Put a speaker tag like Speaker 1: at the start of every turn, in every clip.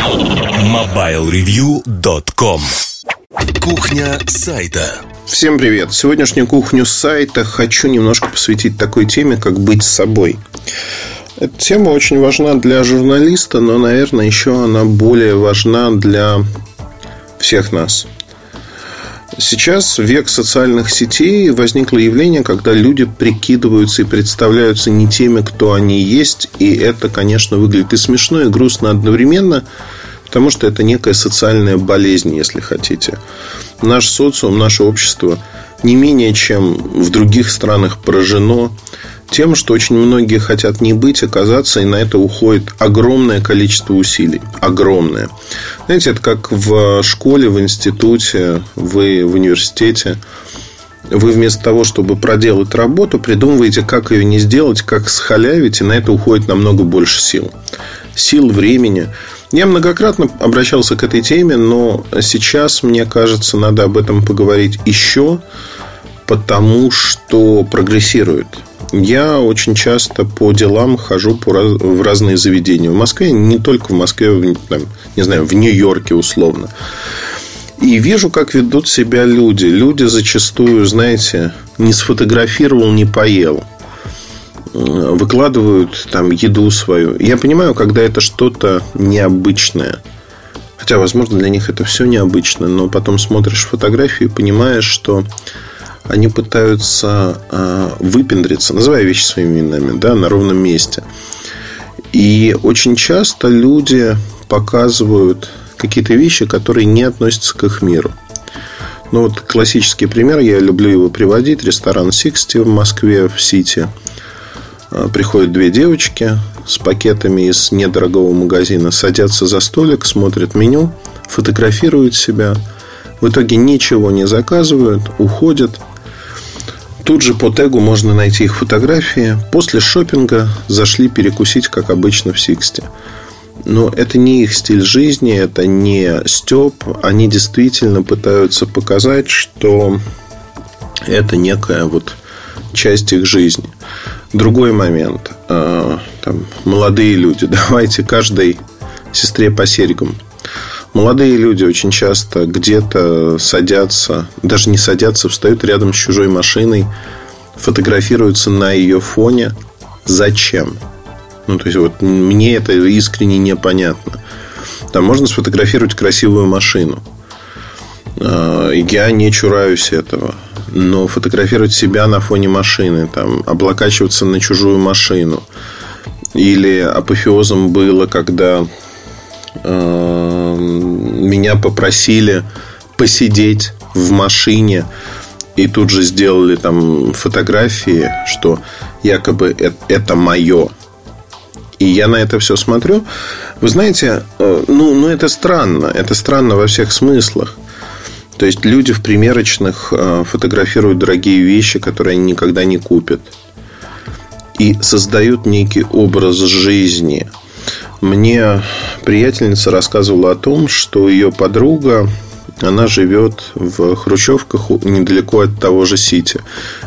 Speaker 1: MobileReview.com Кухня сайта
Speaker 2: Всем привет! Сегодняшнюю кухню сайта хочу немножко посвятить такой теме, как быть собой. Эта тема очень важна для журналиста, но, наверное, еще она более важна для всех нас. Сейчас век социальных сетей возникло явление, когда люди прикидываются и представляются не теми, кто они есть. И это, конечно, выглядит и смешно, и грустно одновременно, потому что это некая социальная болезнь, если хотите. Наш социум, наше общество не менее чем в других странах поражено тем, что очень многие хотят не быть, оказаться, и на это уходит огромное количество усилий. Огромное. Знаете, это как в школе, в институте, вы в университете. Вы вместо того, чтобы проделать работу, придумываете, как ее не сделать, как схалявить, и на это уходит намного больше сил. Сил, времени. Я многократно обращался к этой теме, но сейчас, мне кажется, надо об этом поговорить еще, потому что прогрессирует я очень часто по делам хожу по в разные заведения. В Москве, не только в Москве, там, не знаю, в Нью-Йорке условно. И вижу, как ведут себя люди. Люди зачастую, знаете, не сфотографировал, не поел. Выкладывают там еду свою. Я понимаю, когда это что-то необычное. Хотя, возможно, для них это все необычно. Но потом смотришь фотографии и понимаешь, что они пытаются э, выпендриться, называя вещи своими именами, да, на ровном месте. И очень часто люди показывают какие-то вещи, которые не относятся к их миру. Ну, вот классический пример, я люблю его приводить. Ресторан Sixty в Москве, в Сити. А, приходят две девочки с пакетами из недорогого магазина, садятся за столик, смотрят меню, фотографируют себя. В итоге ничего не заказывают, уходят – Тут же по тегу можно найти их фотографии. После шопинга зашли перекусить, как обычно, в Сиксте. Но это не их стиль жизни, это не степ. Они действительно пытаются показать, что это некая вот часть их жизни. Другой момент. А, там, молодые люди. Давайте каждой сестре по серьгам. Молодые люди очень часто где-то садятся, даже не садятся, встают рядом с чужой машиной, фотографируются на ее фоне. Зачем? Ну, то есть, вот мне это искренне непонятно. Там можно сфотографировать красивую машину. А, я не чураюсь этого. Но фотографировать себя на фоне машины, там, облокачиваться на чужую машину. Или апофеозом было, когда меня попросили посидеть в машине и тут же сделали там фотографии, что якобы это, это мое. И я на это все смотрю. Вы знаете, э, ну, ну это странно. Это странно во всех смыслах. То есть люди в примерочных э, фотографируют дорогие вещи, которые они никогда не купят. И создают некий образ жизни. Мне приятельница рассказывала о том, что ее подруга она живет в Хрущевках недалеко от того же Сити.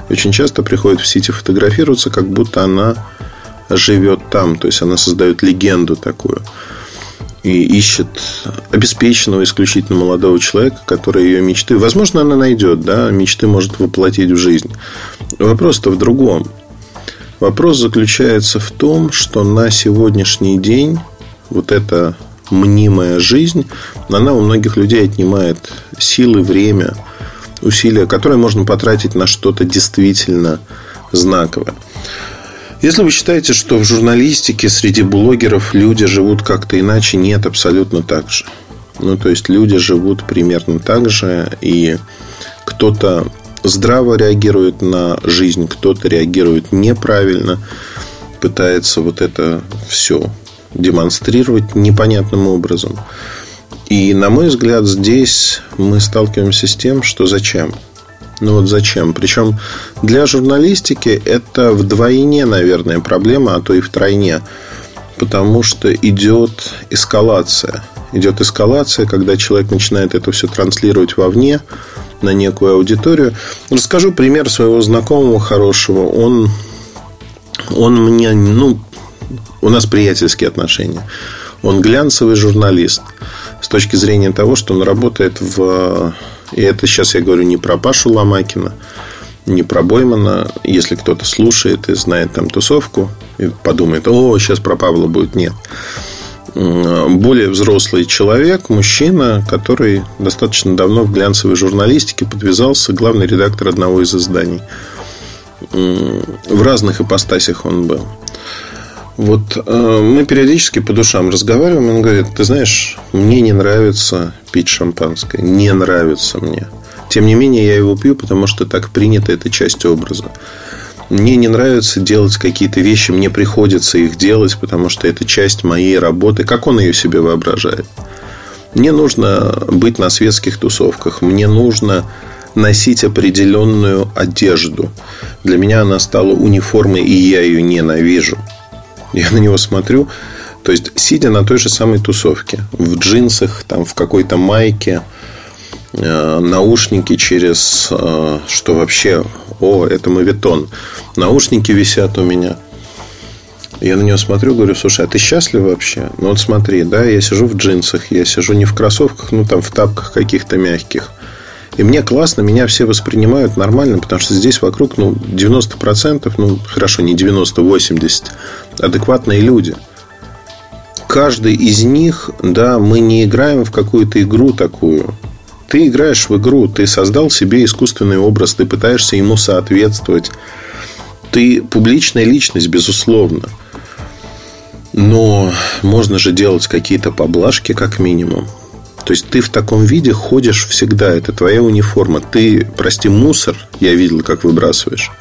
Speaker 2: очень часто приходит в Сити фотографироваться, как будто она живет там. То есть она создает легенду такую. И ищет обеспеченного исключительно молодого человека, который ее мечты. Возможно, она найдет, да, мечты может воплотить в жизнь. Вопрос-то в другом. Вопрос заключается в том, что на сегодняшний день вот эта мнимая жизнь, она у многих людей отнимает силы, время, усилия, которые можно потратить на что-то действительно знаковое. Если вы считаете, что в журналистике среди блогеров люди живут как-то иначе, нет, абсолютно так же. Ну, то есть люди живут примерно так же, и кто-то здраво реагирует на жизнь, кто-то реагирует неправильно, пытается вот это все демонстрировать непонятным образом. И, на мой взгляд, здесь мы сталкиваемся с тем, что зачем? Ну вот зачем? Причем для журналистики это вдвойне, наверное, проблема, а то и втройне. Потому что идет эскалация. Идет эскалация, когда человек начинает это все транслировать вовне, на некую аудиторию. Расскажу пример своего знакомого хорошего. Он, он мне, ну, у нас приятельские отношения. Он глянцевый журналист. С точки зрения того, что он работает в... И это сейчас я говорю не про Пашу Ломакина, не про Боймана. Если кто-то слушает и знает там тусовку, и подумает, о, сейчас про Павла будет. Нет более взрослый человек, мужчина, который достаточно давно в глянцевой журналистике подвязался, главный редактор одного из изданий. В разных ипостасях он был. Вот э, мы периодически по душам разговариваем, он говорит, ты знаешь, мне не нравится пить шампанское, не нравится мне. Тем не менее, я его пью, потому что так принято, это часть образа. Мне не нравится делать какие-то вещи, мне приходится их делать, потому что это часть моей работы. Как он ее себе воображает? Мне нужно быть на светских тусовках, мне нужно носить определенную одежду. Для меня она стала униформой, и я ее ненавижу. Я на него смотрю, то есть, сидя на той же самой тусовке, в джинсах, там, в какой-то майке, наушники через, э, что вообще о, это мавитон. Наушники висят у меня. Я на него смотрю, говорю, слушай, а ты счастлив вообще? Ну вот смотри, да, я сижу в джинсах, я сижу не в кроссовках, ну там в тапках каких-то мягких. И мне классно, меня все воспринимают нормально, потому что здесь вокруг ну, 90%, ну хорошо, не 90, 80, адекватные люди. Каждый из них, да, мы не играем в какую-то игру такую, ты играешь в игру, ты создал себе искусственный образ, ты пытаешься ему соответствовать. Ты публичная личность, безусловно. Но можно же делать какие-то поблажки, как минимум. То есть ты в таком виде ходишь всегда. Это твоя униформа. Ты, прости, мусор, я видел, как выбрасываешь.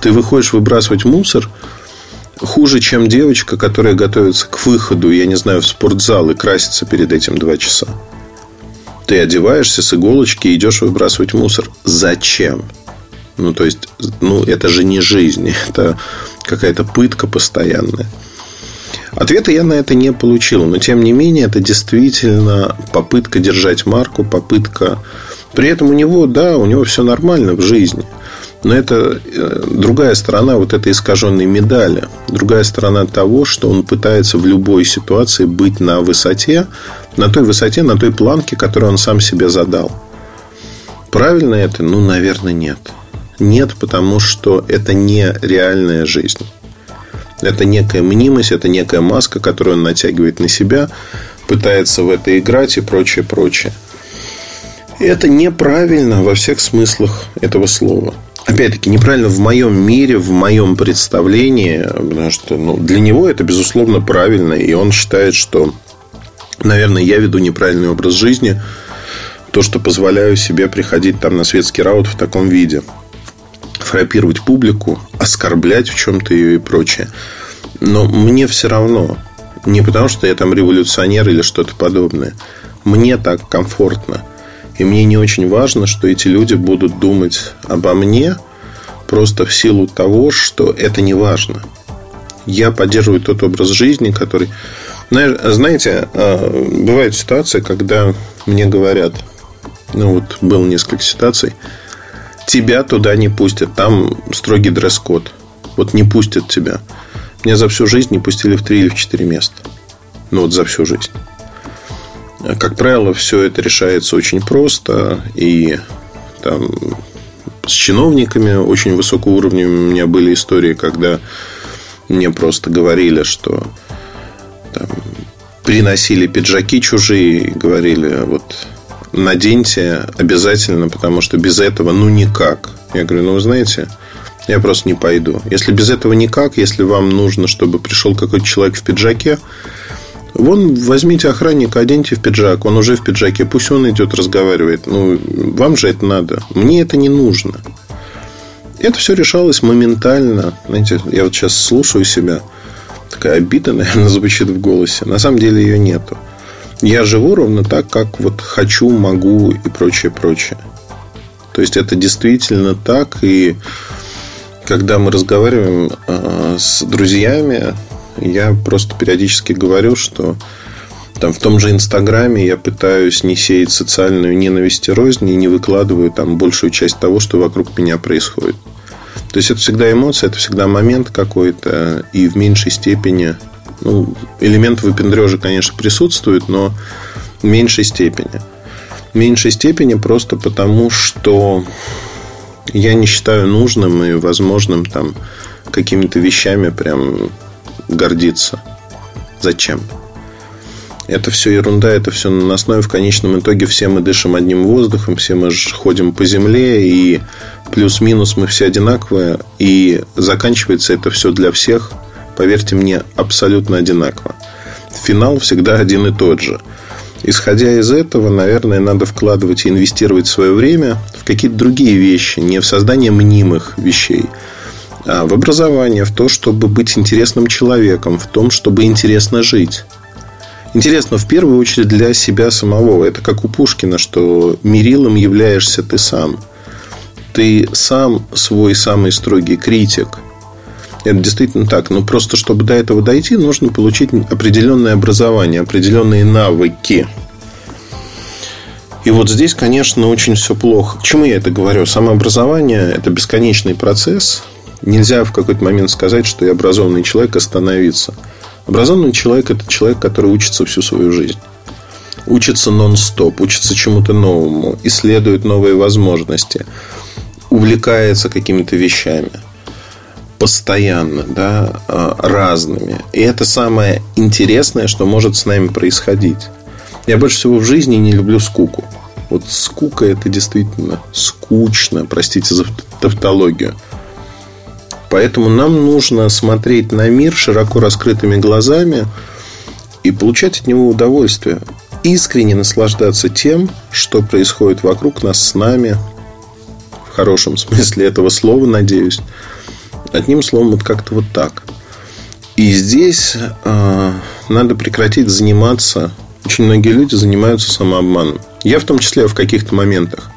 Speaker 2: Ты выходишь выбрасывать мусор хуже, чем девочка, которая готовится к выходу, я не знаю, в спортзал и красится перед этим два часа. Ты одеваешься с иголочки и идешь выбрасывать мусор. Зачем? Ну, то есть, ну, это же не жизнь, это какая-то пытка постоянная. Ответа я на это не получил, но тем не менее это действительно попытка держать марку, попытка... При этом у него, да, у него все нормально в жизни. Но это э, другая сторона вот этой искаженной медали. Другая сторона того, что он пытается в любой ситуации быть на высоте, на той высоте, на той планке, которую он сам себе задал. Правильно это? Ну, наверное, нет. Нет, потому что это не реальная жизнь. Это некая мнимость, это некая маска, которую он натягивает на себя, пытается в это играть и прочее, прочее. Это неправильно во всех смыслах этого слова опять-таки, неправильно в моем мире, в моем представлении, потому что ну, для него это, безусловно, правильно, и он считает, что, наверное, я веду неправильный образ жизни, то, что позволяю себе приходить там на светский раут в таком виде, фрапировать публику, оскорблять в чем-то ее и прочее. Но мне все равно, не потому что я там революционер или что-то подобное, мне так комфортно – и мне не очень важно, что эти люди будут думать обо мне просто в силу того, что это не важно. Я поддерживаю тот образ жизни, который... Знаете, а, бывает ситуация, когда мне говорят, ну вот было несколько ситуаций, тебя туда не пустят, там строгий дресс-код. Вот не пустят тебя. Меня за всю жизнь не пустили в три или в четыре места. Ну вот за всю жизнь. Как правило, все это решается очень просто. И там, с чиновниками очень высокого уровня у меня были истории, когда мне просто говорили, что там, приносили пиджаки чужие и говорили, вот наденьте обязательно, потому что без этого ну никак. Я говорю, ну вы знаете, я просто не пойду. Если без этого никак, если вам нужно, чтобы пришел какой-то человек в пиджаке, Вон, возьмите охранника, оденьте в пиджак, он уже в пиджаке, пусть он идет, разговаривает. Ну, вам же это надо. Мне это не нужно. Это все решалось моментально. Знаете, я вот сейчас слушаю себя. Такая обида, наверное, звучит в голосе. На самом деле ее нету. Я живу ровно так, как вот хочу, могу и прочее, прочее. То есть это действительно так. И когда мы разговариваем э, с друзьями, я просто периодически говорю, что там в том же Инстаграме я пытаюсь не сеять социальную ненависть и рознь и не выкладываю там большую часть того, что вокруг меня происходит. То есть это всегда эмоция, это всегда момент какой-то, и в меньшей степени Ну, элемент выпендрежа, конечно, присутствует, но в меньшей степени. В меньшей степени просто потому, что я не считаю нужным и возможным там какими-то вещами прям гордиться. Зачем? Это все ерунда, это все на основе в конечном итоге все мы дышим одним воздухом, все мы ходим по земле, и плюс-минус мы все одинаковые, и заканчивается это все для всех, поверьте мне, абсолютно одинаково. Финал всегда один и тот же. Исходя из этого, наверное, надо вкладывать и инвестировать свое время в какие-то другие вещи, не в создание мнимых вещей, в образование, в то, чтобы быть интересным человеком, в том, чтобы интересно жить. Интересно, в первую очередь для себя самого. Это как у Пушкина, что мерилом являешься ты сам. Ты сам свой самый строгий критик. Это действительно так. Но просто, чтобы до этого дойти, нужно получить определенное образование, определенные навыки. И вот здесь, конечно, очень все плохо. К чему я это говорю? Самообразование – это бесконечный процесс. Нельзя в какой-то момент сказать, что я образованный человек, остановиться – Образованный человек – это человек, который учится всю свою жизнь. Учится нон-стоп, учится чему-то новому, исследует новые возможности, увлекается какими-то вещами постоянно, да, а, разными. И это самое интересное, что может с нами происходить. Я больше всего в жизни не люблю скуку. Вот скука это действительно скучно, простите за тавтологию. Поэтому нам нужно смотреть на мир широко раскрытыми глазами и получать от него удовольствие. Искренне наслаждаться тем, что происходит вокруг нас с нами, в хорошем смысле этого слова, надеюсь. Одним словом, вот как-то вот так. И здесь э, надо прекратить заниматься. Очень многие люди занимаются самообманом. Я в том числе в каких-то моментах.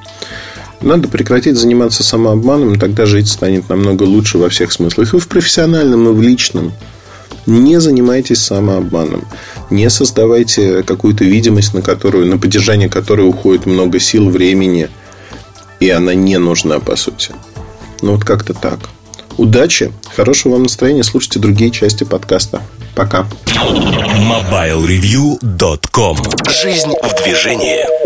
Speaker 2: Надо прекратить заниматься самообманом, и тогда жить станет намного лучше во всех смыслах. И в профессиональном, и в личном. Не занимайтесь самообманом. Не создавайте какую-то видимость, на которую, на поддержание которой уходит много сил, времени. И она не нужна, по сути. Ну, вот как-то так. Удачи, хорошего вам настроения. Слушайте другие части подкаста. Пока.
Speaker 1: MobileReview.com Жизнь в движении.